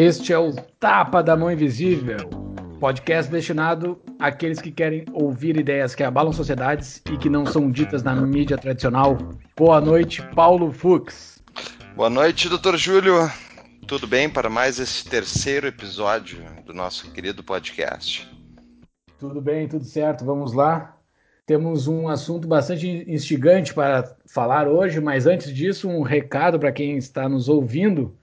Este é o Tapa da Mão Invisível, podcast destinado àqueles que querem ouvir ideias que abalam sociedades e que não são ditas na mídia tradicional. Boa noite, Paulo Fux. Boa noite, doutor Júlio. Tudo bem para mais esse terceiro episódio do nosso querido podcast? Tudo bem, tudo certo. Vamos lá. Temos um assunto bastante instigante para falar hoje, mas antes disso, um recado para quem está nos ouvindo.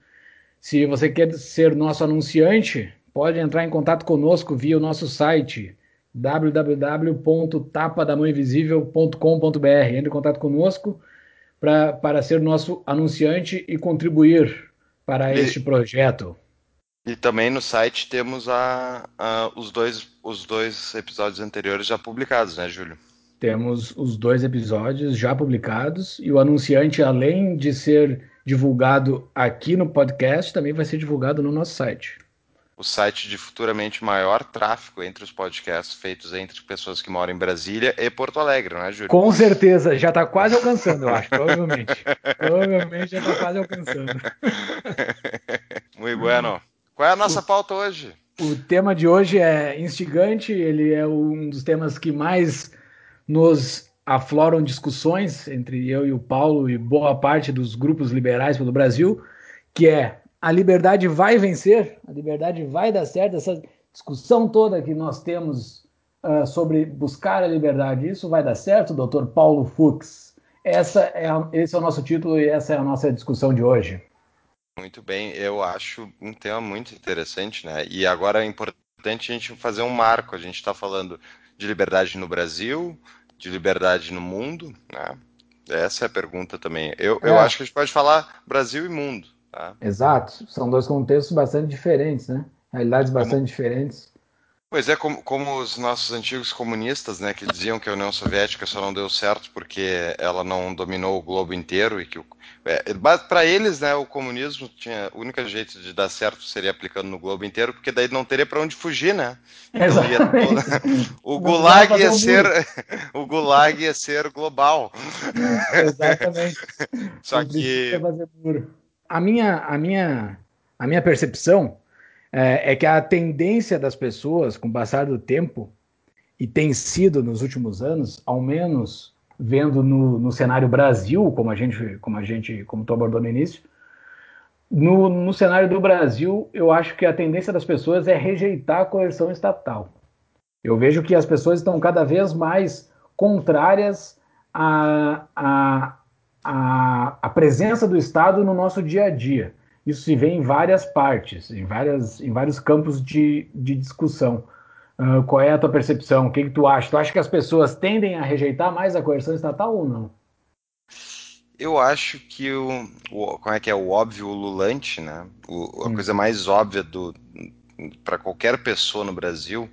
Se você quer ser nosso anunciante, pode entrar em contato conosco via o nosso site www.tapadamãoinvisível.com.br. Entre em contato conosco pra, para ser nosso anunciante e contribuir para e, este projeto. E também no site temos a, a, os, dois, os dois episódios anteriores já publicados, né, Júlio? Temos os dois episódios já publicados e o anunciante, além de ser divulgado aqui no podcast, também vai ser divulgado no nosso site. O site de futuramente maior tráfego entre os podcasts feitos entre pessoas que moram em Brasília e Porto Alegre, não é, Júlio? Com certeza, já está quase alcançando, eu acho, provavelmente. provavelmente já está quase alcançando. Muito bueno. Qual é a nossa pauta hoje? O tema de hoje é instigante, ele é um dos temas que mais nos afloram discussões entre eu e o Paulo e boa parte dos grupos liberais pelo Brasil, que é a liberdade vai vencer, a liberdade vai dar certo, essa discussão toda que nós temos uh, sobre buscar a liberdade, isso vai dar certo, doutor Paulo Fux? Essa é a, esse é o nosso título e essa é a nossa discussão de hoje. Muito bem, eu acho um tema muito interessante, né? E agora é importante a gente fazer um marco. A gente está falando de liberdade no Brasil, de liberdade no mundo? Né? Essa é a pergunta também. Eu, é. eu acho que a gente pode falar Brasil e mundo. Tá? Exato, são dois contextos bastante diferentes, né? Realidades bastante como... diferentes. Pois é, como, como, os nossos antigos comunistas, né, que diziam que a União Soviética só não deu certo porque ela não dominou o globo inteiro e que é, para eles, né, o comunismo tinha o único jeito de dar certo seria aplicando no globo inteiro, porque daí não teria para onde fugir, né? Então, o gulag ia ser o gulag ia ser global. Exatamente. Só que a minha a minha a minha percepção é, é que a tendência das pessoas com o passar do tempo e tem sido nos últimos anos, ao menos vendo no, no cenário Brasil, como a gente, como a gente, como tu abordou no início, no, no cenário do Brasil, eu acho que a tendência das pessoas é rejeitar a coerção estatal. Eu vejo que as pessoas estão cada vez mais contrárias à, à, à, à presença do Estado no nosso dia a dia. Isso se vê em várias partes, em, várias, em vários campos de, de discussão. Uh, qual é a tua percepção? O que, que, tu acha? Tu acha que as pessoas tendem a rejeitar mais a coerção estatal ou não? Eu acho que o, o como é que é o óbvio ululante, né? O, a hum. coisa mais óbvia do para qualquer pessoa no Brasil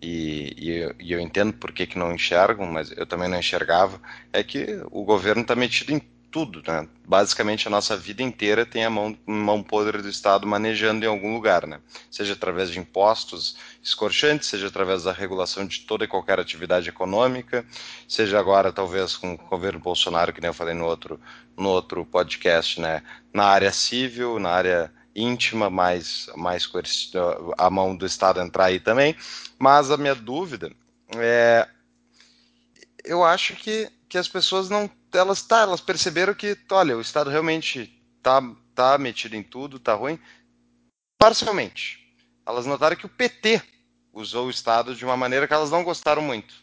e, e, eu, e, eu, entendo por que, que não enxergam, mas eu também não enxergava, é que o governo está metido em tudo, né? Basicamente a nossa vida inteira tem a mão, mão podre do Estado manejando em algum lugar, né? Seja através de impostos escorchantes, seja através da regulação de toda e qualquer atividade econômica, seja agora talvez com o governo Bolsonaro, que nem eu falei no outro, no outro podcast, né? Na área civil, na área íntima, mais, mais a mão do Estado entrar aí também. Mas a minha dúvida é, eu acho que, que as pessoas não elas tá, elas perceberam que, olha, o Estado realmente tá, tá metido em tudo, tá ruim, parcialmente. Elas notaram que o PT usou o Estado de uma maneira que elas não gostaram muito.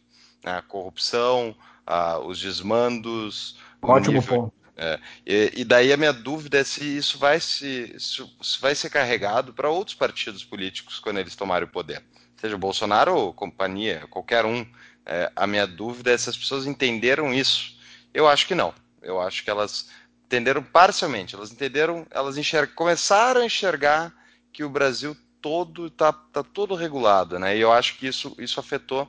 A corrupção, a, os desmandos. Ótimo nível, ponto. É, e, e, daí a minha dúvida é se isso vai, se, se vai ser carregado para outros partidos políticos quando eles tomarem o poder. Seja Bolsonaro ou companhia, qualquer um. É, a minha dúvida é se as pessoas entenderam isso eu acho que não. Eu acho que elas entenderam parcialmente. Elas entenderam, elas começaram a enxergar que o Brasil todo está tá todo regulado, né? E eu acho que isso, isso afetou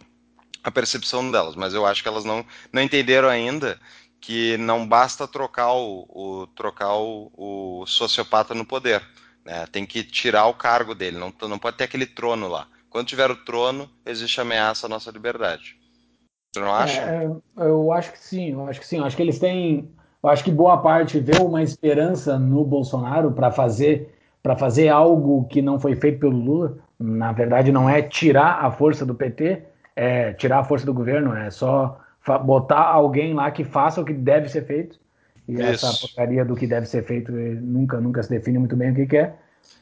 a percepção delas, mas eu acho que elas não, não entenderam ainda que não basta trocar o, o trocar o, o, sociopata no poder, né? Tem que tirar o cargo dele, não, não pode ter aquele trono lá. Quando tiver o trono, existe ameaça à nossa liberdade. Você não acha? É, eu acho que sim, eu acho que sim. Eu acho que eles têm. Eu acho que boa parte vê uma esperança no Bolsonaro para fazer para fazer algo que não foi feito pelo Lula. Na verdade, não é tirar a força do PT, é tirar a força do governo, é só botar alguém lá que faça o que deve ser feito. E Isso. essa porcaria do que deve ser feito nunca, nunca se define muito bem o que, que é.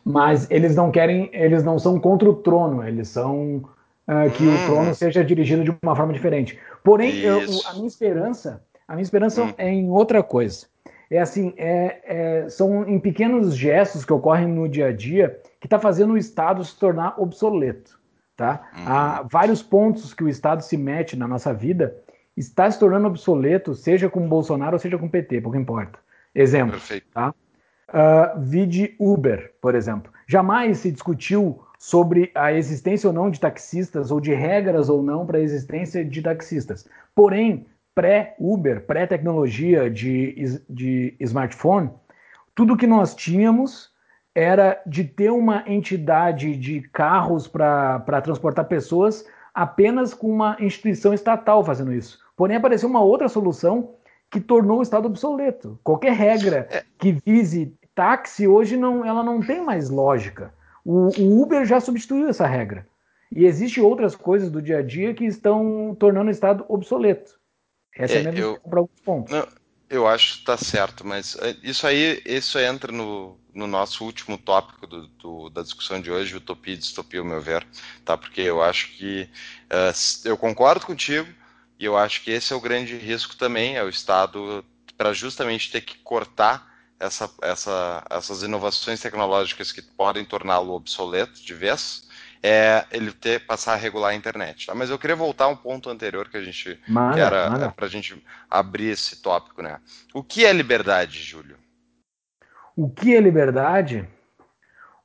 Mas eles não querem, eles não são contra o trono, eles são uh, que hum. o trono seja dirigido de uma forma diferente. Porém, eu, a minha esperança, a minha esperança hum. é em outra coisa. É assim, é, é, são em pequenos gestos que ocorrem no dia a dia que está fazendo o Estado se tornar obsoleto. Tá? Uhum. Há vários pontos que o Estado se mete na nossa vida está se tornando obsoleto, seja com Bolsonaro ou seja com PT, pouco importa. Exemplo, Perfeito. tá? Uh, vide Uber, por exemplo. Jamais se discutiu sobre a existência ou não de taxistas ou de regras ou não para a existência de taxistas. Porém, pré-Uber, pré-tecnologia de, de smartphone, tudo que nós tínhamos era de ter uma entidade de carros para transportar pessoas apenas com uma instituição estatal fazendo isso. Porém, apareceu uma outra solução que tornou o Estado obsoleto. Qualquer regra é. que vise táxi hoje não, ela não tem mais lógica. O, o Uber já substituiu essa regra. E existem outras coisas do dia a dia que estão tornando o Estado obsoleto. Essa é, é a minha eu, para alguns pontos. Não, eu acho que está certo, mas é, isso aí isso entra no, no nosso último tópico do, do, da discussão de hoje, utopia e distopia, ao meu ver, tá? Porque eu acho que uh, eu concordo contigo e eu acho que esse é o grande risco também, é o Estado para justamente ter que cortar essa, essa, essas inovações tecnológicas que podem torná-lo obsoleto de vez, é ele ter passar a regular a internet. Tá? Mas eu queria voltar a um ponto anterior que a gente manda, que era para a gente abrir esse tópico, né? O que é liberdade, Júlio? O que é liberdade?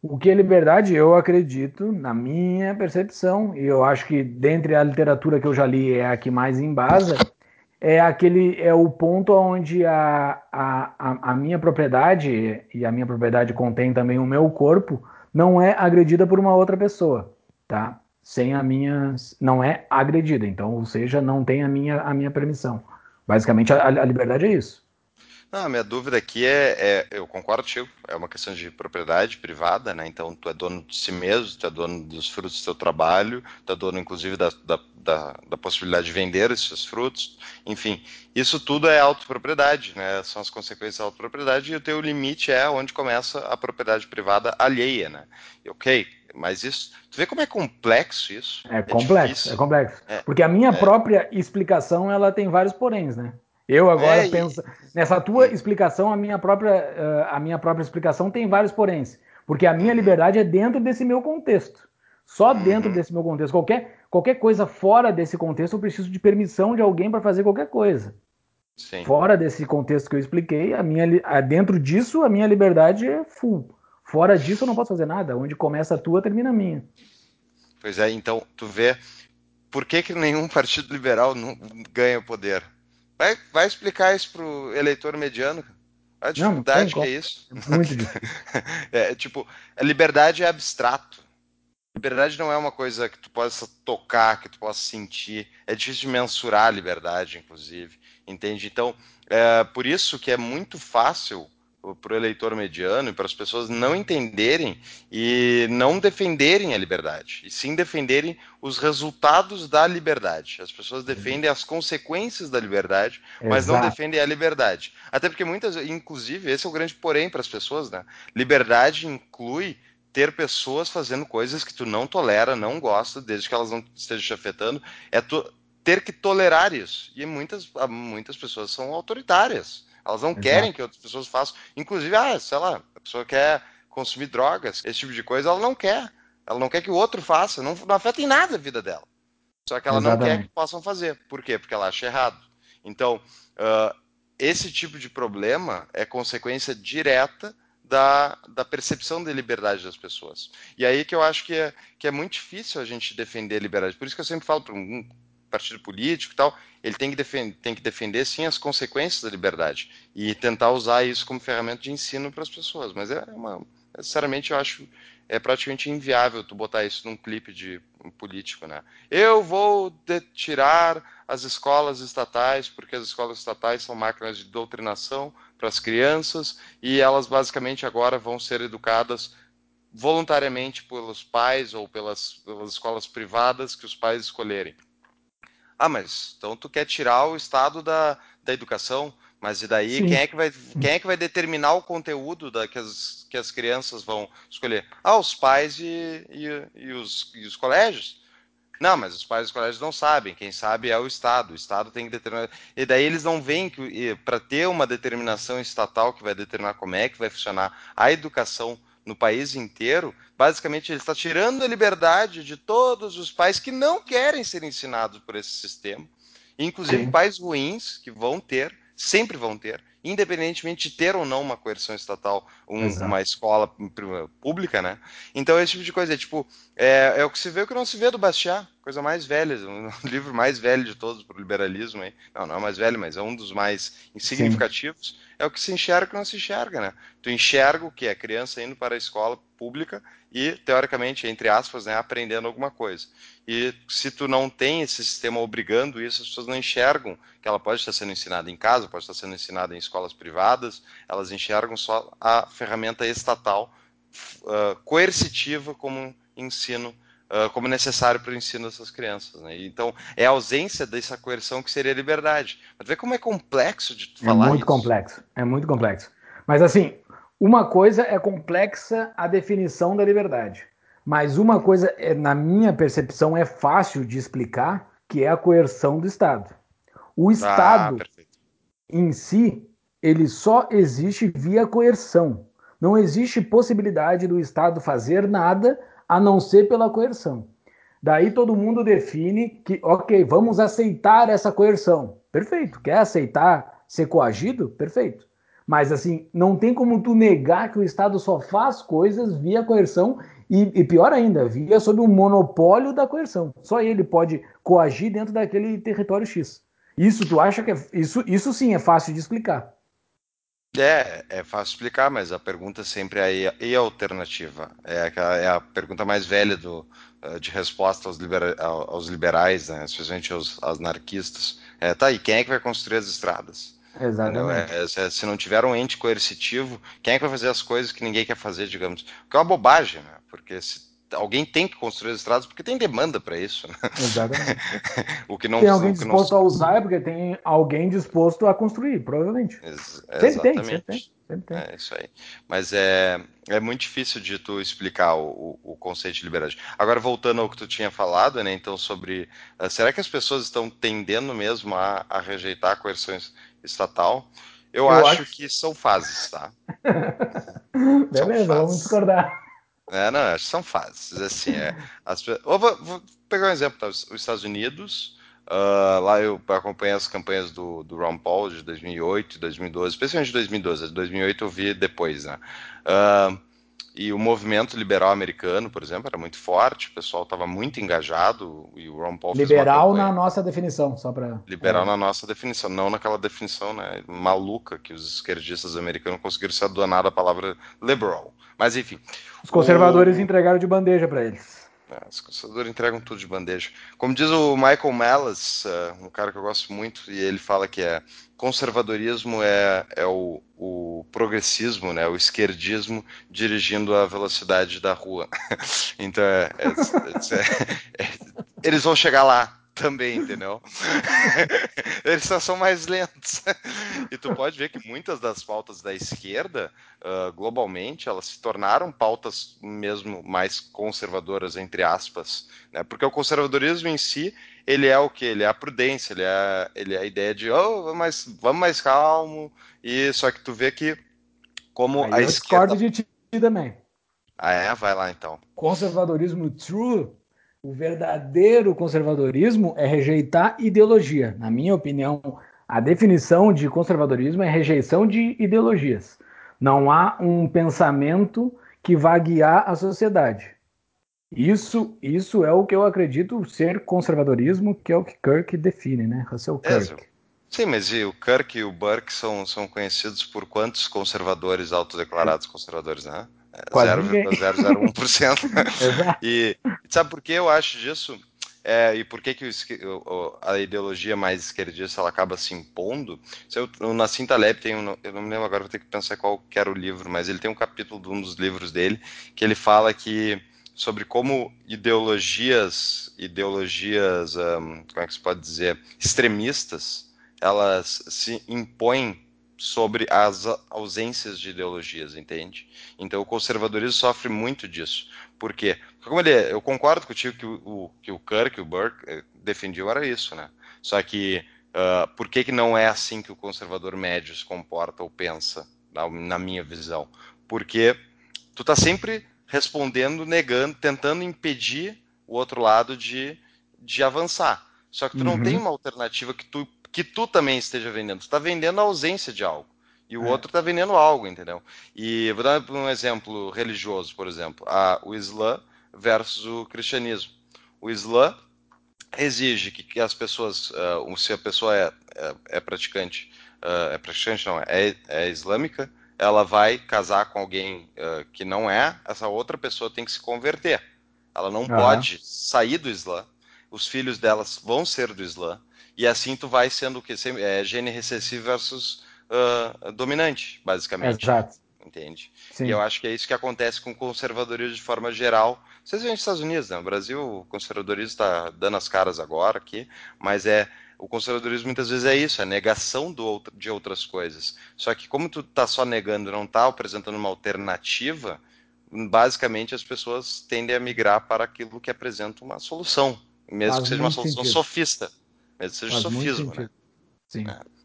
O que é liberdade, eu acredito, na minha percepção, e eu acho que dentre a literatura que eu já li é a que mais embasa, é aquele é o ponto onde a, a, a minha propriedade, e a minha propriedade contém também o meu corpo, não é agredida por uma outra pessoa, tá? Sem a minha. não é agredida, então, ou seja, não tem a minha, a minha permissão. Basicamente, a, a liberdade é isso. Não, a minha dúvida aqui é, é, eu concordo contigo, é uma questão de propriedade privada, né? Então tu é dono de si mesmo, tu é dono dos frutos do teu trabalho, tu é dono inclusive da, da, da, da possibilidade de vender esses frutos, enfim, isso tudo é autopropriedade, né? São as consequências da autopropriedade e o teu limite é onde começa a propriedade privada alheia, né? E, ok, mas isso, tu vê como é complexo isso? É, é complexo, difícil. é complexo. É, Porque a minha é. própria explicação, ela tem vários poréns, né? Eu agora é, penso e... nessa tua explicação, a minha própria uh, a minha própria explicação tem vários poréns, porque a minha uhum. liberdade é dentro desse meu contexto. Só uhum. dentro desse meu contexto. Qualquer qualquer coisa fora desse contexto, eu preciso de permissão de alguém para fazer qualquer coisa. Sim. Fora desse contexto que eu expliquei, a minha dentro disso a minha liberdade é full. Fora disso eu não posso fazer nada. Onde começa a tua, termina a minha. Pois é, então tu vê por que, que nenhum partido liberal não ganha poder? Vai, vai explicar isso pro eleitor mediano. A dificuldade não, não que é isso. É muito difícil. é, tipo, a liberdade é abstrato. Liberdade não é uma coisa que tu possa tocar, que tu possa sentir. É difícil de mensurar a liberdade, inclusive. Entende? Então, é por isso que é muito fácil para o eleitor mediano e para as pessoas não entenderem e não defenderem a liberdade, e sim defenderem os resultados da liberdade. As pessoas defendem as consequências da liberdade, mas Exato. não defendem a liberdade. Até porque muitas, inclusive, esse é o grande porém para as pessoas, né? Liberdade inclui ter pessoas fazendo coisas que tu não tolera, não gosta, desde que elas não estejam te afetando, é tu ter que tolerar isso. E muitas, muitas pessoas são autoritárias elas não Exato. querem que outras pessoas façam. Inclusive, ah, sei lá, a pessoa quer consumir drogas, esse tipo de coisa, ela não quer. Ela não quer que o outro faça, não, não afeta em nada a vida dela. Só que ela Exatamente. não quer que possam fazer. Por quê? Porque ela acha errado. Então, uh, esse tipo de problema é consequência direta da, da, percepção de liberdade das pessoas. E aí que eu acho que é, que é muito difícil a gente defender a liberdade. Por isso que eu sempre falo para um partido político e tal, ele tem que, defender, tem que defender sim as consequências da liberdade e tentar usar isso como ferramenta de ensino para as pessoas. Mas é uma, sinceramente, eu acho é praticamente inviável tu botar isso num clipe de um político, né? Eu vou tirar as escolas estatais porque as escolas estatais são máquinas de doutrinação para as crianças e elas basicamente agora vão ser educadas voluntariamente pelos pais ou pelas, pelas escolas privadas que os pais escolherem. Ah, mas então tu quer tirar o Estado da, da educação? Mas e daí quem é, que vai, quem é que vai determinar o conteúdo da, que, as, que as crianças vão escolher? Ah, os pais e, e, e, os, e os colégios. Não, mas os pais dos colégios não sabem. Quem sabe é o Estado. O Estado tem que determinar. E daí eles não veem que para ter uma determinação estatal que vai determinar como é que vai funcionar a educação no país inteiro, basicamente ele está tirando a liberdade de todos os pais que não querem ser ensinados por esse sistema, inclusive Sim. pais ruins que vão ter, sempre vão ter, independentemente de ter ou não uma coerção estatal, um, uma escola pública, né? Então, esse tipo de coisa é tipo, é, é o que se vê o que não se vê do Bastiat, coisa mais velha, um livro mais velho de todos para o liberalismo aí. Não, não é mais velho, mas é um dos mais significativos. Sim. É o que se enxerga e não se enxerga, né? Tu enxerga o que é criança indo para a escola pública e, teoricamente, entre aspas, né, aprendendo alguma coisa. E se tu não tem esse sistema obrigando isso, as pessoas não enxergam que ela pode estar sendo ensinada em casa, pode estar sendo ensinada em escolas privadas, elas enxergam só a ferramenta estatal uh, coercitiva como ensino, uh, como necessário para o ensino dessas crianças. Né? Então, é a ausência dessa coerção que seria a liberdade. Mas vê como é complexo de é falar É muito isso. complexo, é muito complexo. Mas assim, uma coisa é complexa a definição da liberdade. Mas uma coisa, é, na minha percepção, é fácil de explicar, que é a coerção do Estado. O ah, Estado ah, em si, ele só existe via coerção. Não existe possibilidade do Estado fazer nada a não ser pela coerção. Daí todo mundo define que, ok, vamos aceitar essa coerção. Perfeito. Quer aceitar ser coagido? Perfeito. Mas assim, não tem como tu negar que o Estado só faz coisas via coerção e, e, pior ainda, via sob o monopólio da coerção. Só ele pode coagir dentro daquele território X. Isso tu acha que é, isso, isso sim é fácil de explicar. É, é fácil explicar, mas a pergunta sempre é e a alternativa? É a, é a pergunta mais velha do, eh, de resposta aos, libera, aos liberais, né, especialmente aos, aos anarquistas. É, tá, e quem é que vai construir as estradas? Exatamente. É, é, se não tiver um ente coercitivo, quem é que vai fazer as coisas que ninguém quer fazer, digamos? Que é uma bobagem, né? Porque se alguém tem que construir as estradas porque tem demanda para isso. Né? Exatamente. o que não tem alguém disposto não... a usar é porque tem alguém disposto a construir, provavelmente. Ex sempre tem, sempre tem. Sempre tem. É isso aí. Mas é, é muito difícil de tu explicar o, o, conceito de liberdade. Agora, voltando ao que tu tinha falado, né, então, sobre. Uh, será que as pessoas estão tendendo mesmo a, a rejeitar a coerção estatal? Eu, Eu acho, acho, que são fases, tá? Beleza, fases. vamos discordar. É, não, acho que são fases. Assim, é, as, vou, vou, pegar um exemplo, tá? os Estados Unidos, Uh, lá eu acompanhei as campanhas do, do Ron Paul de 2008 e 2012, especialmente de 2012. De 2008 eu vi depois, né? Uh, e o movimento liberal americano, por exemplo, era muito forte, o pessoal estava muito engajado e o Ron Paul Liberal na nossa definição, só para. Liberal é. na nossa definição, não naquela definição né, maluca que os esquerdistas americanos conseguiram se adonar da palavra liberal. Mas enfim. Os conservadores o... entregaram de bandeja para eles. É, os conservadores entregam tudo de bandeja. Como diz o Michael Mellis, uh, um cara que eu gosto muito, e ele fala que é conservadorismo é, é o, o progressismo, né, o esquerdismo dirigindo a velocidade da rua. então, é, é, é, é, eles vão chegar lá, também, entendeu? Eles só são mais lentos. E tu pode ver que muitas das pautas da esquerda, uh, globalmente, elas se tornaram pautas mesmo mais conservadoras, entre aspas, né? Porque o conservadorismo em si, ele é o que? Ele é a prudência, ele é, ele é a ideia de, oh, vamos mais, vamos mais calmo, e só que tu vê que como Aí a eu esquerda... discordo de ti também. Ah, é? Vai lá, então. Conservadorismo true o verdadeiro conservadorismo é rejeitar ideologia. Na minha opinião, a definição de conservadorismo é rejeição de ideologias. Não há um pensamento que vá guiar a sociedade. Isso, isso é o que eu acredito ser conservadorismo, que é o que Kirk define, né? Russell é, Kirk. É, sim, mas o Kirk e o Burke são, são conhecidos por quantos conservadores autodeclarados conservadores, né? 0,001%. e sabe por que eu acho disso? é, e por que, que o, a ideologia mais esquerdista ela acaba se impondo. Eu, o Nassim Taleb tem um, eu não me lembro agora, vou ter que pensar qual que era o livro, mas ele tem um capítulo de um dos livros dele que ele fala que sobre como ideologias, ideologias, um, como é que se pode dizer, extremistas, elas se impõem sobre as ausências de ideologias, entende? Então o conservadorismo sofre muito disso. Por quê? Porque como ele é, eu concordo contigo que o, que o Kirk, o Burke, eh, defendiam era isso, né? Só que uh, por que, que não é assim que o conservador médio se comporta ou pensa, na, na minha visão? Porque tu tá sempre respondendo, negando, tentando impedir o outro lado de, de avançar. Só que tu uhum. não tem uma alternativa que tu, que tu também esteja vendendo. Tu está vendendo a ausência de algo. E o é. outro está vendendo algo, entendeu? E vou dar um exemplo religioso, por exemplo. A, o Islã versus o cristianismo. O Islã exige que, que as pessoas, uh, se a pessoa é, é, é praticante, uh, é praticante não, é, é islâmica, ela vai casar com alguém uh, que não é, essa outra pessoa tem que se converter. Ela não uhum. pode sair do Islã. Os filhos delas vão ser do Islã. E assim tu vai sendo o que? É gene recessivo versus uh, dominante, basicamente. Exato. Entende? Sim. E eu acho que é isso que acontece com o conservadorismo de forma geral. Vocês veem nos Estados Unidos, né? No Brasil, o conservadorismo está dando as caras agora aqui, mas é o conservadorismo muitas vezes é isso, é negação do, de outras coisas. Só que como tu tá só negando, não tá apresentando uma alternativa, basicamente as pessoas tendem a migrar para aquilo que apresenta uma solução, mesmo Faz que seja uma solução sentido. sofista, mesmo seja Faz sofismo. Né? Sim. É.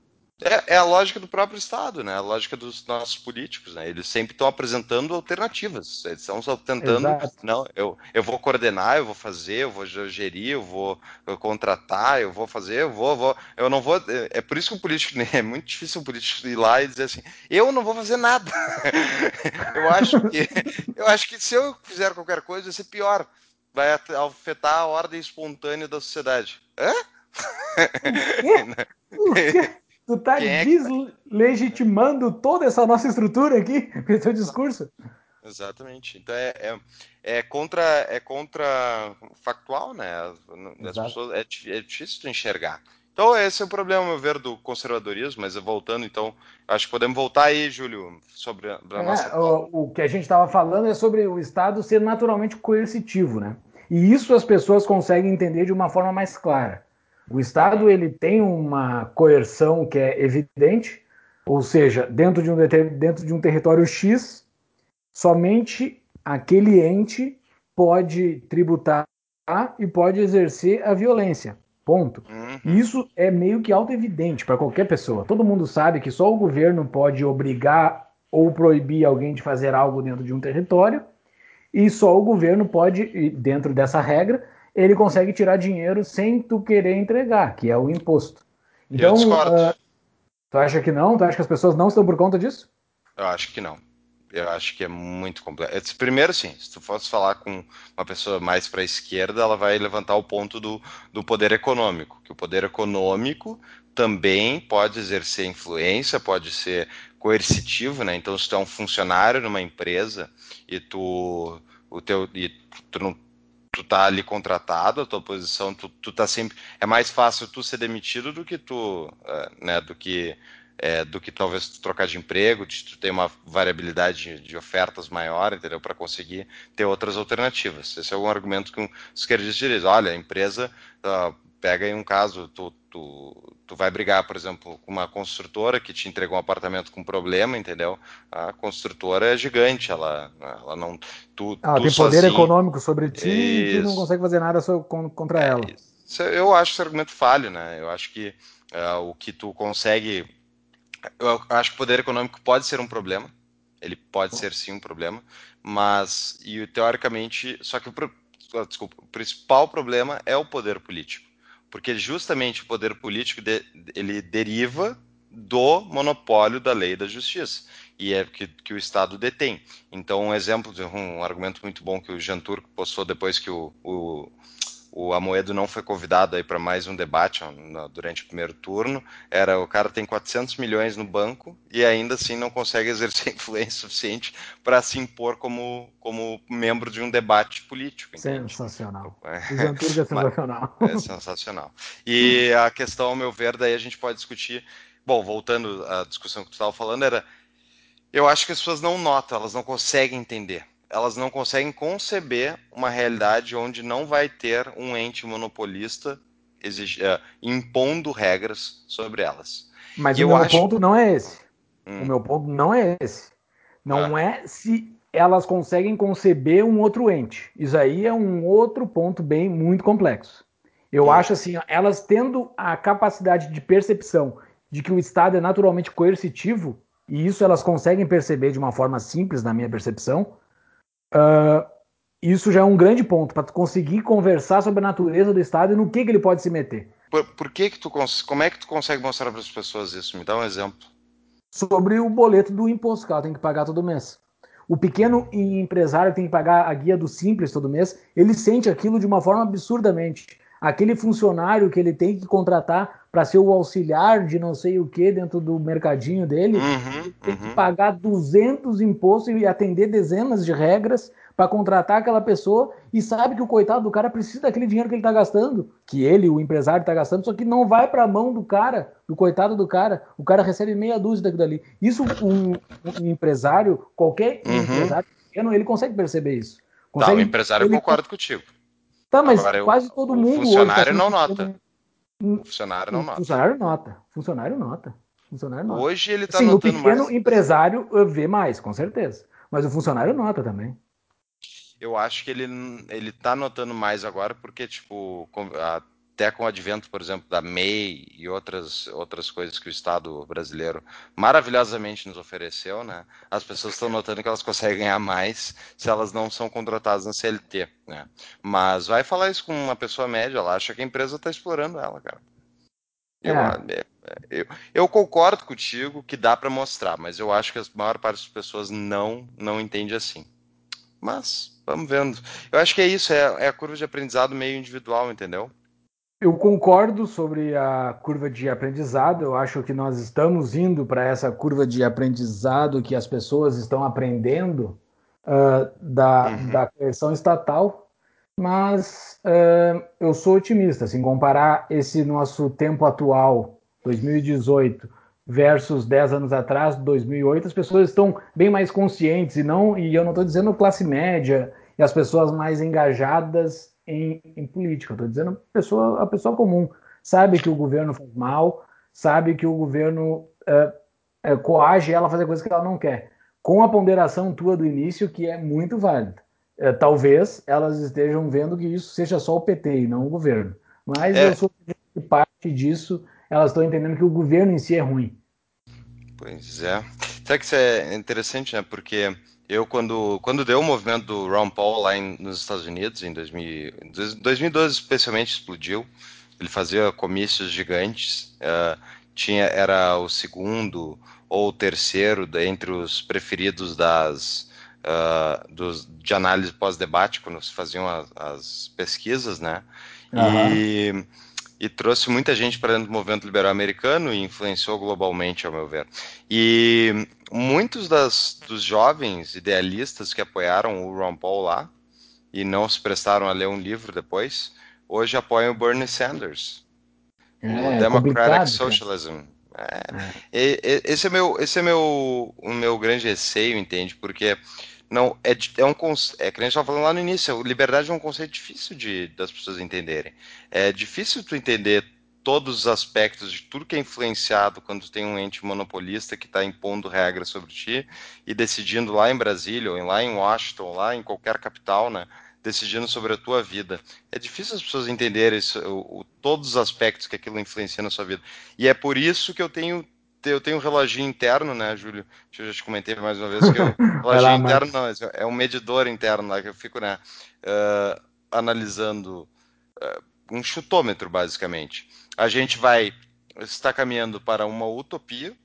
É, é, a lógica do próprio Estado, né? A lógica dos nossos políticos, né? Eles sempre estão apresentando alternativas. Eles estão só tentando, Exato. não, eu, eu vou coordenar, eu vou fazer, eu vou gerir, eu vou eu contratar, eu vou fazer, eu vou, vou, eu não vou. É, é por isso que o político é muito difícil o político ir lá e dizer assim, eu não vou fazer nada. eu acho que eu acho que se eu fizer qualquer coisa vai ser pior, vai afetar a ordem espontânea da sociedade. Hã? O quê? O quê? Tu tá é deslegitimando toda essa nossa estrutura aqui esse teu discurso. Exatamente. Então é, é, é, contra é contra factual, né? As pessoas, é, é difícil de enxergar. Então esse é o problema, meu ver, do conservadorismo, mas voltando, então, acho que podemos voltar aí, Júlio, sobre a, a é, nossa... O, o, que a gente estava falando é sobre o Estado ser naturalmente coercitivo, né? E isso as pessoas conseguem entender de uma forma mais clara. O Estado ele tem uma coerção que é evidente, ou seja, dentro de um, dentro de um território X, somente aquele ente pode tributar e pode exercer a violência. Ponto. Uhum. Isso é meio que auto-evidente para qualquer pessoa. Todo mundo sabe que só o governo pode obrigar ou proibir alguém de fazer algo dentro de um território, e só o governo pode, dentro dessa regra, ele consegue tirar dinheiro sem tu querer entregar, que é o imposto. Então, uh, tu acha que não? Tu acha que as pessoas não estão por conta disso? Eu acho que não. Eu acho que é muito complexo. Primeiro, sim, se tu fosse falar com uma pessoa mais para a esquerda, ela vai levantar o ponto do, do poder econômico, que o poder econômico também pode exercer influência, pode ser coercitivo, né? Então, se tu é um funcionário numa empresa e tu, o teu, e tu não tu tá ali contratado, a tua posição, tu, tu tá sempre. É mais fácil tu ser demitido do que tu, uh, né, do que. É, do que talvez tu trocar de emprego, de tu ter uma variabilidade de, de ofertas maior, entendeu? Para conseguir ter outras alternativas. Esse é um argumento que um esquerdista diz. Olha, a empresa uh, pega aí um caso, tu, tu, tu vai brigar, por exemplo, com uma construtora que te entregou um apartamento com problema, entendeu? A construtora é gigante, ela, ela não. Tu, ela tu tem poder econômico sobre ti isso. e tu não consegue fazer nada contra é, ela. Isso, eu acho esse argumento falho, né? Eu acho que uh, o que tu consegue. Eu acho que poder econômico pode ser um problema. Ele pode ser sim um problema, mas e teoricamente, só que o, desculpa, o principal problema é o poder político porque justamente o poder político de, ele deriva do monopólio da lei da justiça e é que, que o Estado detém. Então, um exemplo um argumento muito bom que o Jean Turco postou depois que o, o, o Amoedo não foi convidado aí para mais um debate durante o primeiro turno. Era o cara tem 400 milhões no banco e ainda assim não consegue exercer influência suficiente para se impor como, como membro de um debate político. Entende? Sensacional. É, é sensacional. É sensacional. E a questão, ao meu ver, daí a gente pode discutir. Bom, voltando à discussão que tu estava falando, era. Eu acho que as pessoas não notam, elas não conseguem entender elas não conseguem conceber uma realidade onde não vai ter um ente monopolista uh, impondo regras sobre elas. Mas e o meu acho... ponto não é esse. Hum. O meu ponto não é esse. Não ah. é se elas conseguem conceber um outro ente. Isso aí é um outro ponto bem muito complexo. Eu hum. acho assim, elas tendo a capacidade de percepção de que o Estado é naturalmente coercitivo, e isso elas conseguem perceber de uma forma simples, na minha percepção, Uh, isso já é um grande ponto para conseguir conversar sobre a natureza do Estado e no que, que ele pode se meter. Por, por que que tu como é que tu consegue mostrar para as pessoas isso? Me dá um exemplo. Sobre o boleto do imposto que ela tem que pagar todo mês. O pequeno empresário que tem que pagar a guia do simples todo mês, ele sente aquilo de uma forma absurdamente. Aquele funcionário que ele tem que contratar para ser o auxiliar de não sei o que dentro do mercadinho dele, uhum, tem que uhum. pagar 200 impostos e atender dezenas de regras para contratar aquela pessoa e sabe que o coitado do cara precisa daquele dinheiro que ele está gastando, que ele, o empresário, está gastando, só que não vai para a mão do cara, do coitado do cara. O cara recebe meia dúzia daquilo ali. Isso, um, um empresário, qualquer uhum. empresário pequeno, ele consegue perceber isso. Consegue, tá, o empresário ele... concordo contigo. Tá, mas Agora, quase eu, todo mundo. O funcionário tá não nota. Funcionário não nota. Funcionário nota. Funcionário nota. Funcionário nota. Hoje ele está Sim, notando mais. O pequeno mais... empresário vê mais, com certeza. Mas o funcionário nota também. Eu acho que ele ele está notando mais agora porque tipo até com o advento, por exemplo, da MEI e outras outras coisas que o Estado brasileiro maravilhosamente nos ofereceu, né? As pessoas estão notando que elas conseguem ganhar mais se elas não são contratadas na CLT, né? Mas vai falar isso com uma pessoa média, ela acha que a empresa está explorando ela, cara. Eu, é. eu, eu, concordo contigo que dá para mostrar, mas eu acho que a maior parte das pessoas não não entende assim. Mas vamos vendo. Eu acho que é isso, é, é a curva de aprendizado meio individual, entendeu? Eu concordo sobre a curva de aprendizado. Eu acho que nós estamos indo para essa curva de aprendizado que as pessoas estão aprendendo uh, da, uhum. da versão estatal, mas uh, eu sou otimista. Assim, comparar esse nosso tempo atual, 2018, versus 10 anos atrás, 2008, as pessoas estão bem mais conscientes e não e eu não estou dizendo classe média e as pessoas mais engajadas em, em política. Estou dizendo a pessoa, a pessoa comum sabe que o governo faz mal, sabe que o governo é, é, coage ela a fazer coisas que ela não quer. Com a ponderação tua do início, que é muito válida. É, talvez elas estejam vendo que isso seja só o PT e não o governo. Mas é. eu sou de parte disso, elas estão entendendo que o governo em si é ruim. Pois é. Sabe que isso é interessante, né? Porque eu, quando, quando deu o movimento do Ron Paul lá em, nos Estados Unidos, em 2000, 2012 especialmente, explodiu. Ele fazia comícios gigantes. Uh, tinha, era o segundo ou o terceiro entre os preferidos das, uh, dos, de análise pós-debate, quando se faziam as, as pesquisas, né? Uhum. E e trouxe muita gente para dentro do movimento liberal americano e influenciou globalmente, ao meu ver. E muitos das, dos jovens idealistas que apoiaram o Ron Paul lá e não se prestaram a ler um livro depois, hoje apoiam o Bernie Sanders, é, o Democratic Socialism. É. É. Esse é meu, esse é meu, o meu grande receio, entende? Porque não é, é um é que a gente estava falando lá no início, liberdade é um conceito difícil de das pessoas entenderem. É difícil tu entender todos os aspectos de tudo que é influenciado quando tem um ente monopolista que está impondo regras sobre ti e decidindo lá em Brasília, ou lá em Washington, ou lá em qualquer capital, né? Decidindo sobre a tua vida. É difícil as pessoas entenderem isso, o, o, todos os aspectos que aquilo influencia na sua vida. E é por isso que eu tenho eu tenho um reloginho interno, né, Júlio? Eu já te comentei mais uma vez que o reloginho lá, interno não, é um medidor interno lá que eu fico, né, uh, analisando uh, um chutômetro, basicamente. A gente vai estar caminhando para uma utopia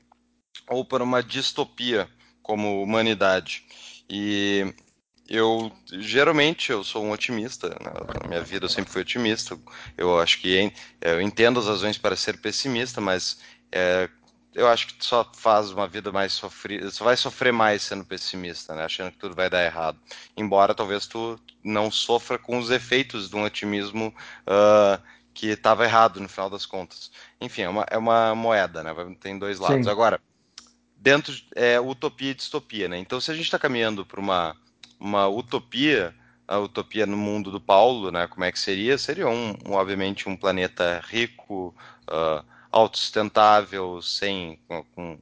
ou para uma distopia como humanidade. E, eu geralmente eu sou um otimista. Né? Na minha vida eu sempre fui otimista. Eu acho que eu entendo as razões para ser pessimista, mas é, eu acho que só faz uma vida mais sofrida, só vai sofrer mais sendo pessimista, né? Achando que tudo vai dar errado. Embora talvez tu não sofra com os efeitos de um otimismo uh, que estava errado no final das contas. Enfim, é uma, é uma moeda, né? Tem dois lados. Sim. Agora, dentro é utopia e distopia, né? Então, se a gente está caminhando para uma, uma utopia, a utopia no mundo do Paulo, né? Como é que seria? Seria um, um obviamente um planeta rico. Uh, autossustentável, sem com, com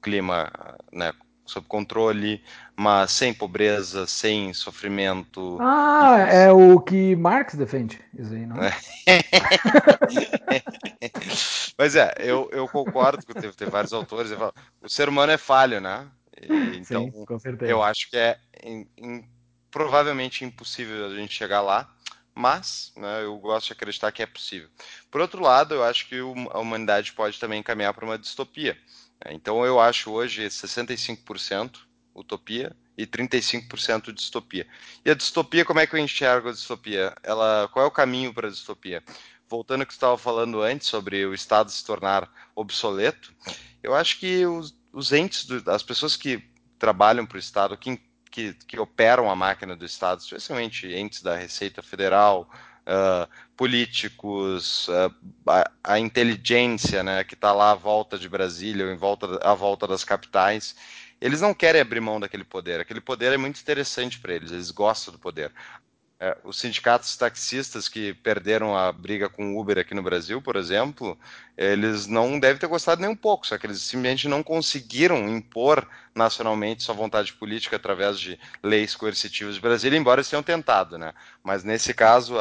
clima né, sob controle, mas sem pobreza, sem sofrimento. Ah, é o que Marx defende, isso aí, não é? Mas é, eu, eu concordo com teve, teve vários autores, falo, o ser humano é falho, né? E, então, Sim, com certeza. eu acho que é in, in, provavelmente impossível a gente chegar lá mas né, eu gosto de acreditar que é possível. Por outro lado, eu acho que a humanidade pode também caminhar para uma distopia. Né? Então, eu acho hoje 65% utopia e 35% distopia. E a distopia, como é que eu enxergo a distopia? Ela, qual é o caminho para a distopia? Voltando ao que estava falando antes sobre o Estado se tornar obsoleto, eu acho que os, os entes, do, as pessoas que trabalham para o Estado, que que, que operam a máquina do Estado, especialmente entes da Receita Federal, uh, políticos, uh, a, a, inteligência né, que está lá à volta de Brasília ou em volta, à volta das capitais, eles não querem abrir mão daquele poder. Aquele poder é muito interessante para eles, eles gostam do poder. É, os sindicatos taxistas que perderam a briga com o Uber aqui no Brasil, por exemplo, eles não devem ter gostado nem um pouco, só que eles simplesmente não conseguiram impor nacionalmente sua vontade política através de leis coercitivas de Brasília, embora eles tenham tentado, né? Mas nesse caso,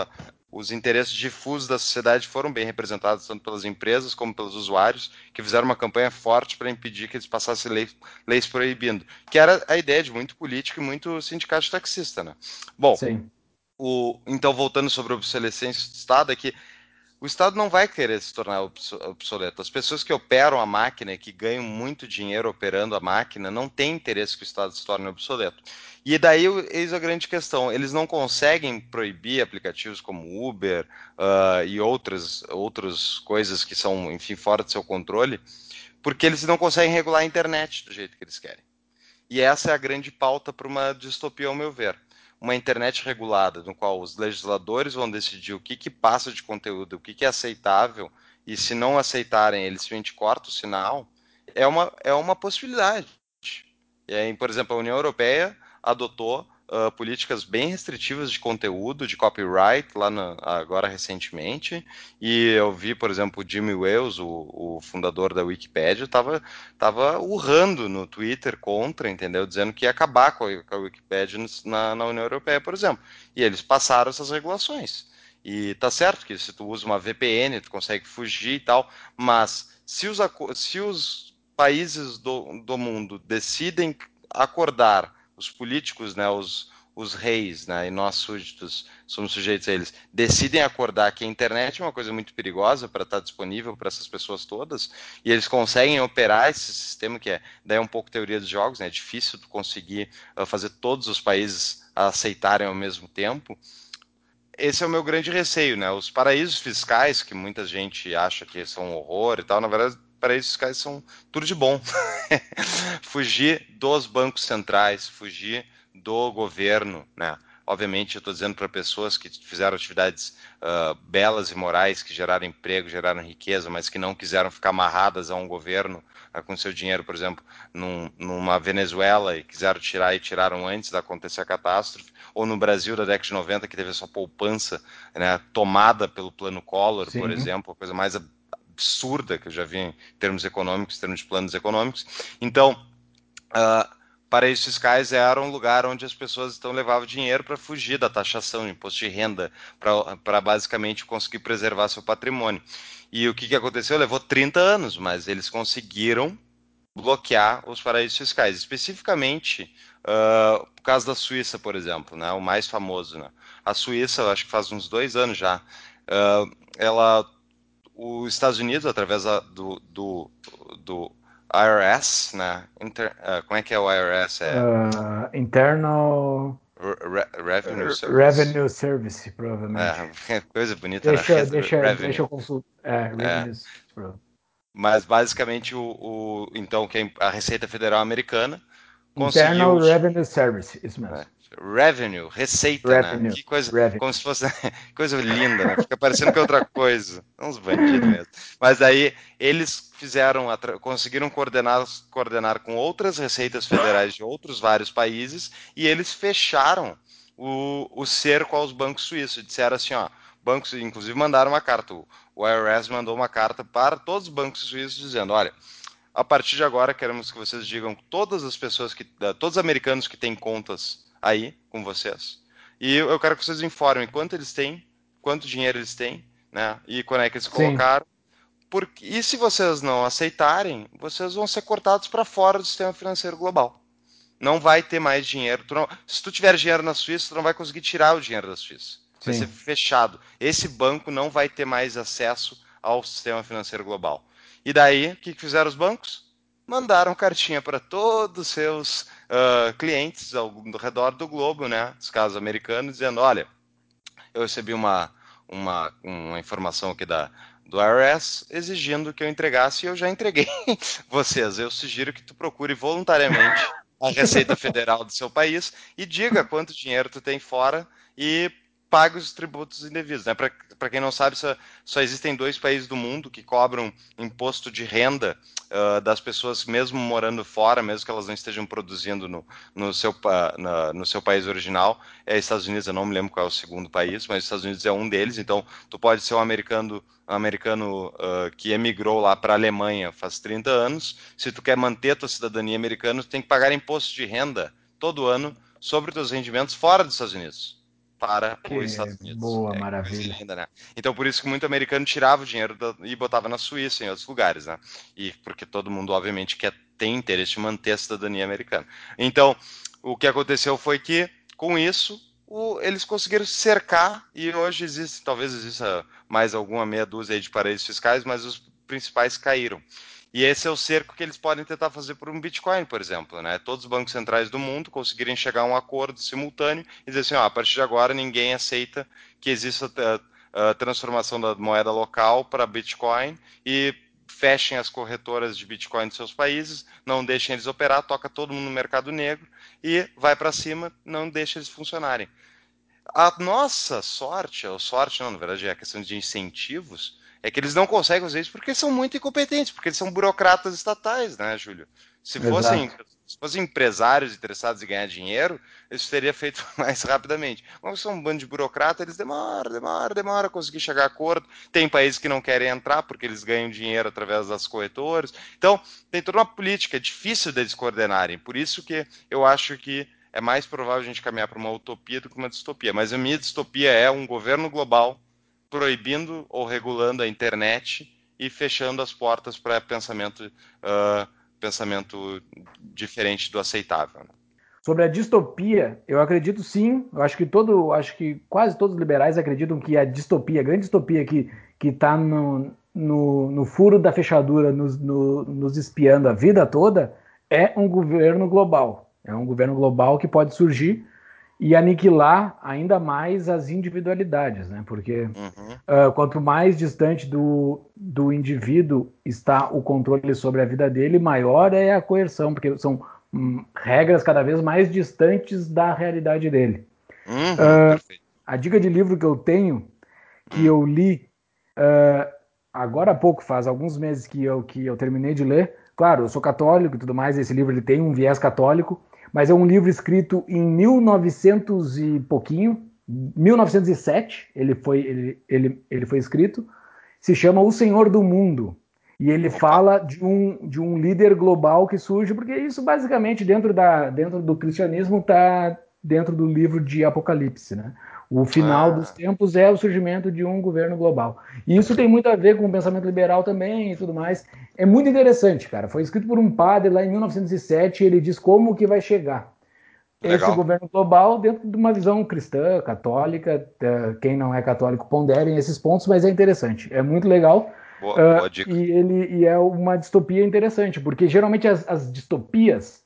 os interesses difusos da sociedade foram bem representados tanto pelas empresas como pelos usuários, que fizeram uma campanha forte para impedir que eles passassem leis, leis proibindo, que era a ideia de muito político e muito sindicato taxista, né? Bom, Sim o, então, voltando sobre a obsolescência do Estado, é que o Estado não vai querer se tornar obsoleto. As pessoas que operam a máquina que ganham muito dinheiro operando a máquina não têm interesse que o Estado se torne obsoleto. E daí, eis a grande questão: eles não conseguem proibir aplicativos como Uber uh, e outras, outras coisas que são, enfim, fora do seu controle, porque eles não conseguem regular a internet do jeito que eles querem. E essa é a grande pauta para uma distopia, ao meu ver uma internet regulada, no qual os legisladores vão decidir o que, que passa de conteúdo, o que, que é aceitável, e se não aceitarem, eles simplesmente cortam o sinal, é uma, é uma possibilidade. E aí, por exemplo, a União Europeia adotou uh, políticas bem restritivas de conteúdo, de copyright, lá na, agora recentemente. E eu vi, por exemplo, o Jimmy Wales, o, o fundador da Wikipedia, estava tava urrando no Twitter contra, entendeu? Dizendo que ia acabar com a, com a Wikipedia na, na União Europeia, por exemplo. E eles passaram essas regulações. E tá certo que se tu usa uma VPN, tu consegue fugir e tal, mas se os, se os países do, do mundo decidem acordar os políticos, né, os, os reis, né, e nós súditos somos sujeitos a eles, decidem acordar que a internet é uma coisa muito perigosa para estar disponível para essas pessoas todas, e eles conseguem operar esse sistema que é, daí é um pouco teoria dos jogos, né, é difícil conseguir uh, fazer todos os países aceitarem ao mesmo tempo. Esse é o meu grande receio, né? Os paraísos fiscais, que muita gente acha que são um horror e tal, na verdade paraísos fiscais são tudo de bom. fugir dos bancos centrais, fugir do governo, né? Obviamente, eu estou dizendo para pessoas que fizeram atividades uh, belas e morais, que geraram emprego, geraram riqueza, mas que não quiseram ficar amarradas a um governo uh, com seu dinheiro, por exemplo, num, numa Venezuela e quiseram tirar e tiraram antes de acontecer a catástrofe, ou no Brasil da década de 90, que teve a sua poupança né, tomada pelo plano Collor, Sim. por exemplo, a coisa mais absurda que eu já vi em termos econômicos, em termos de planos econômicos. Então, uh, paraísos fiscais era um lugar onde as pessoas então levavam dinheiro para fugir da taxação, imposto de renda, para basicamente conseguir preservar seu patrimônio. E o que, que aconteceu? Levou 30 anos, mas eles conseguiram bloquear os paraísos fiscais, especificamente uh, por causa da Suíça, por exemplo, né, o mais famoso. Né? A Suíça, acho que faz uns dois anos já, uh, ela os Estados Unidos, através do, do, do IRS, né? Inter, uh, como é que é o IRS? É... Uh, internal Re revenue Service. Revenue Service, provavelmente. É, coisa bonita, deixa, né? Deixa, revenue. deixa eu consultar. É, Revenue é. Mas basicamente o, o então a Receita Federal Americana conseguiu... Internal Revenue Service, isso mesmo. É. Revenue, receita, né? Revenue, né? Que coisa, revenue. como se fosse coisa linda, né? Fica parecendo que é outra coisa. Uns bandidos mesmo. Mas aí eles fizeram, conseguiram coordenar, coordenar com outras receitas federais de outros vários países e eles fecharam o, o cerco aos bancos suíços. Disseram assim, ó, bancos, inclusive mandaram uma carta. O IRS mandou uma carta para todos os bancos suíços dizendo, olha, a partir de agora queremos que vocês digam todas as pessoas que, todos os americanos que têm contas aí com vocês. E eu quero que vocês informem quanto eles têm, quanto dinheiro eles têm, né? E quando é que eles colocaram. Porque, e se vocês não aceitarem, vocês vão ser cortados para fora do sistema financeiro global. Não vai ter mais dinheiro. Tu não, se tu tiver dinheiro na Suíça, tu não vai conseguir tirar o dinheiro da Suíça. Vai ser fechado. Esse banco não vai ter mais acesso ao sistema financeiro global. E daí, o que, que fizeram os bancos? Mandaram cartinha para todos os seus uh, clientes ao, ao redor do globo, né? Os casos americanos, dizendo: olha, eu recebi uma, uma, uma informação aqui da, do IRS exigindo que eu entregasse e eu já entreguei vocês. Eu sugiro que tu procure voluntariamente a Receita Federal do seu país e diga quanto dinheiro tu tem fora e pague os tributos indevidos. Né? Para quem não sabe, só, só, existem dois países do mundo que cobram imposto de renda uh, das pessoas, mesmo morando fora, mesmo que elas não estejam produzindo no, no, seu, uh, na, no seu país original. É Estados Unidos, eu não me lembro qual é o segundo país, mas Estados Unidos é um deles. Então, tu pode ser um americano, um americano uh, que emigrou lá para a Alemanha faz 30 anos. Se tu quer manter tua cidadania americana, tu tem que pagar imposto de renda todo ano sobre os teus rendimentos fora dos Estados Unidos para que os Estados Unidos. Boa, é, maravilha. Né? Então, por isso que muito americano tirava o dinheiro da, e botava na Suíça, em outros lugares, né? E porque todo mundo, obviamente, quer, tem interesse em manter a cidadania americana. Então, o que aconteceu foi que, com isso, o, eles conseguiram cercar, e hoje existe, talvez exista mais alguma meia dúzia de paraísos fiscais, mas os principais caíram. E esse é o cerco que eles podem tentar fazer por um Bitcoin, por exemplo. Né? Todos os bancos centrais do mundo conseguirem chegar a um acordo simultâneo e dizer assim: ó, a partir de agora ninguém aceita que exista a, a transformação da moeda local para Bitcoin e fechem as corretoras de Bitcoin dos seus países, não deixem eles operar, toca todo mundo no mercado negro e vai para cima, não deixa eles funcionarem. A nossa sorte, ou sorte não, na verdade é a questão de incentivos, é que eles não conseguem fazer isso porque são muito incompetentes, porque eles são burocratas estatais, né, Júlio? Se fossem, se fossem empresários interessados em ganhar dinheiro, isso teria feito mais rapidamente. Mas são um bando de burocrata, eles demoram, demoram, demoram a conseguir chegar a acordo. Tem países que não querem entrar porque eles ganham dinheiro através das corretoras. Então, tem toda uma política, difícil deles coordenarem. Por isso que eu acho que é mais provável a gente caminhar para uma utopia do que uma distopia. Mas a minha distopia é um governo global proibindo ou regulando a internet e fechando as portas para pensamento, uh, pensamento diferente do aceitável. Né? Sobre a distopia, eu acredito sim. Eu acho que todo, acho que quase todos os liberais acreditam que a distopia, a grande distopia que que está no, no, no, furo da fechadura, nos, no, nos espiando a vida toda, é um governo global. É um governo global que pode surgir e aniquilar ainda mais as individualidades, né? Porque uhum. uh, quanto mais distante do, do indivíduo está o controle sobre a vida dele, maior é a coerção, porque são hum, regras cada vez mais distantes da realidade dele. Uhum, uh, a dica de livro que eu tenho, que eu li uh, agora há pouco, faz alguns meses que eu, que eu terminei de ler. Claro, eu sou católico e tudo mais, esse livro ele tem um viés católico, mas é um livro escrito em 1900 e pouquinho, 1907, ele foi, ele, ele, ele foi escrito, se chama O Senhor do Mundo. E ele fala de um, de um líder global que surge, porque isso basicamente dentro, da, dentro do cristianismo está dentro do livro de Apocalipse, né? O final ah. dos tempos é o surgimento de um governo global. E isso tem muito a ver com o pensamento liberal também e tudo mais. É muito interessante, cara. Foi escrito por um padre lá em 1907 e ele diz como que vai chegar Legal. esse governo global dentro de uma visão cristã, católica. É, quem não é católico ponderem esses pontos, mas é interessante. É muito legal. Boa, uh, boa dica. E, ele, e é uma distopia interessante, porque geralmente as, as distopias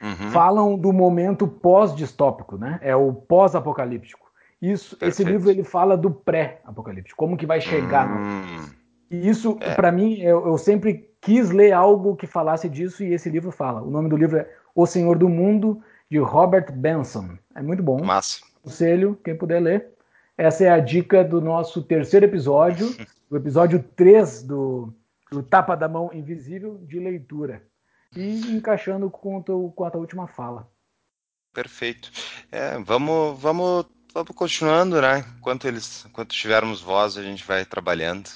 uhum. falam do momento pós-distópico, né? É o pós-apocalíptico. Isso, esse livro ele fala do pré-apocalíptico, como que vai chegar. Hum. E isso, é. para mim, eu, eu, sempre quis ler algo que falasse disso e esse livro fala. O nome do livro é O Senhor do Mundo, de Robert Benson. É muito bom. Massa. Conselho, quem puder ler. Essa é a dica do nosso terceiro episódio, o episódio 3 do, do Tapa da Mão Invisível de leitura. E encaixando com, com a tua última fala. Perfeito. É, vamos, vamos, vamos continuando, né? Enquanto eles, enquanto tivermos voz, a gente vai trabalhando.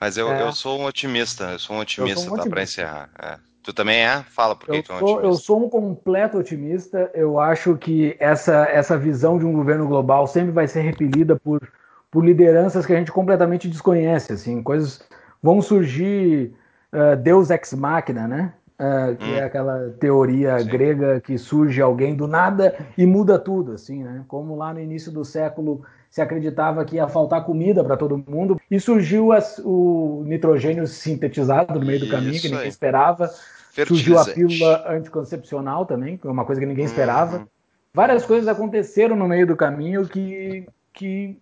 Mas eu, é. eu sou um otimista, eu sou um otimista, um tá? Para encerrar. É. Tu também é? Fala por que tu é um otimista. Eu sou um completo otimista. Eu acho que essa, essa visão de um governo global sempre vai ser repelida por, por lideranças que a gente completamente desconhece. Assim, coisas vão surgir uh, Deus ex machina, né? Uh, que hum. é aquela teoria Sim. grega que surge alguém do nada e muda tudo, assim, né? Como lá no início do século se acreditava que ia faltar comida para todo mundo e surgiu as, o nitrogênio sintetizado no meio do caminho que ninguém aí. esperava Surgiu a pílula anticoncepcional também, que é uma coisa que ninguém esperava. Uhum. Várias coisas aconteceram no meio do caminho que, que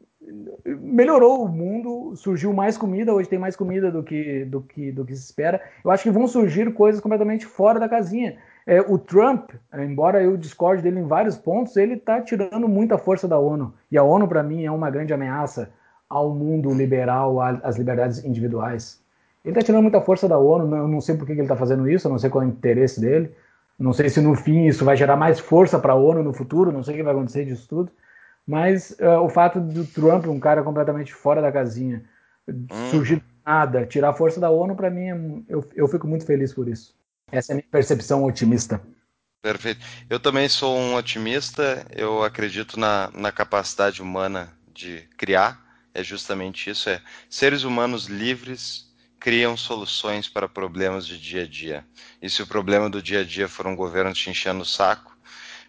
melhorou o mundo, surgiu mais comida, hoje tem mais comida do que, do, que, do que se espera. Eu acho que vão surgir coisas completamente fora da casinha. É, o Trump, embora eu discorde dele em vários pontos, ele está tirando muita força da ONU. E a ONU, para mim, é uma grande ameaça ao mundo liberal, às liberdades individuais. Ele está tirando muita força da ONU, eu não sei por que ele está fazendo isso, eu não sei qual é o interesse dele. Não sei se no fim isso vai gerar mais força para a ONU no futuro, não sei o que vai acontecer disso tudo. Mas uh, o fato do Trump, um cara completamente fora da casinha, hum. surgir nada, tirar a força da ONU, para mim, é eu, eu fico muito feliz por isso. Essa é a minha percepção otimista. Perfeito. Eu também sou um otimista, eu acredito na, na capacidade humana de criar, é justamente isso, é seres humanos livres criam soluções para problemas de dia a dia. E se o problema do dia a dia for um governo te enchendo o saco,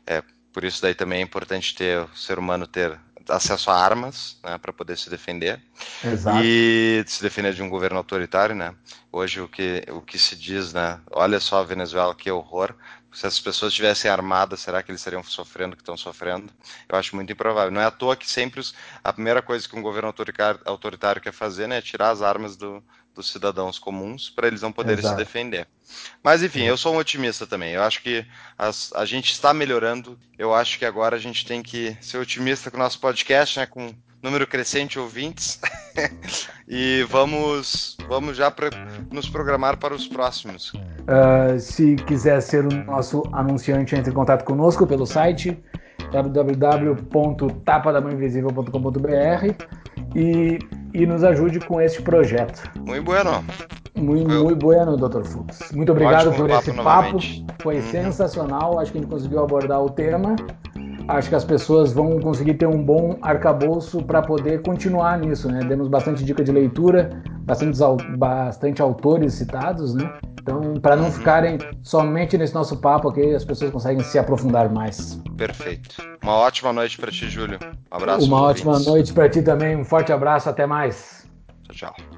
é, por isso daí também é importante ter o ser humano ter acesso a armas né, para poder se defender Exato. e se defender de um governo autoritário, né? Hoje o que o que se diz, né? Olha só a Venezuela que horror. Se as pessoas estivessem armadas, será que eles estariam sofrendo o que estão sofrendo? Eu acho muito improvável. Não é à toa que sempre os, a primeira coisa que um governo autoritário, autoritário quer fazer né, é tirar as armas do, dos cidadãos comuns para eles não poderem Exato. se defender. Mas enfim, eu sou um otimista também. Eu acho que as, a gente está melhorando. Eu acho que agora a gente tem que ser otimista com o nosso podcast, né? Com número crescente de ouvintes. e vamos, vamos já pra, nos programar para os próximos. Uh, se quiser ser o nosso anunciante, entre em contato conosco pelo site www.tapadamãoinvisível.com.br e, e nos ajude com este projeto. Muito bueno. Muito, muito bueno, Dr. Fux. Muito obrigado por esse papo. Foi uhum. sensacional. Acho que a gente conseguiu abordar o tema. Acho que as pessoas vão conseguir ter um bom arcabouço para poder continuar nisso, né? Demos bastante dica de leitura, bastante, bastante autores citados, né? Então, para não ficarem somente nesse nosso papo aqui, as pessoas conseguem se aprofundar mais. Perfeito. Uma ótima noite para ti, Júlio. Um abraço. Uma ótima ouvintes. noite para ti também. Um forte abraço. Até mais. Tchau, tchau.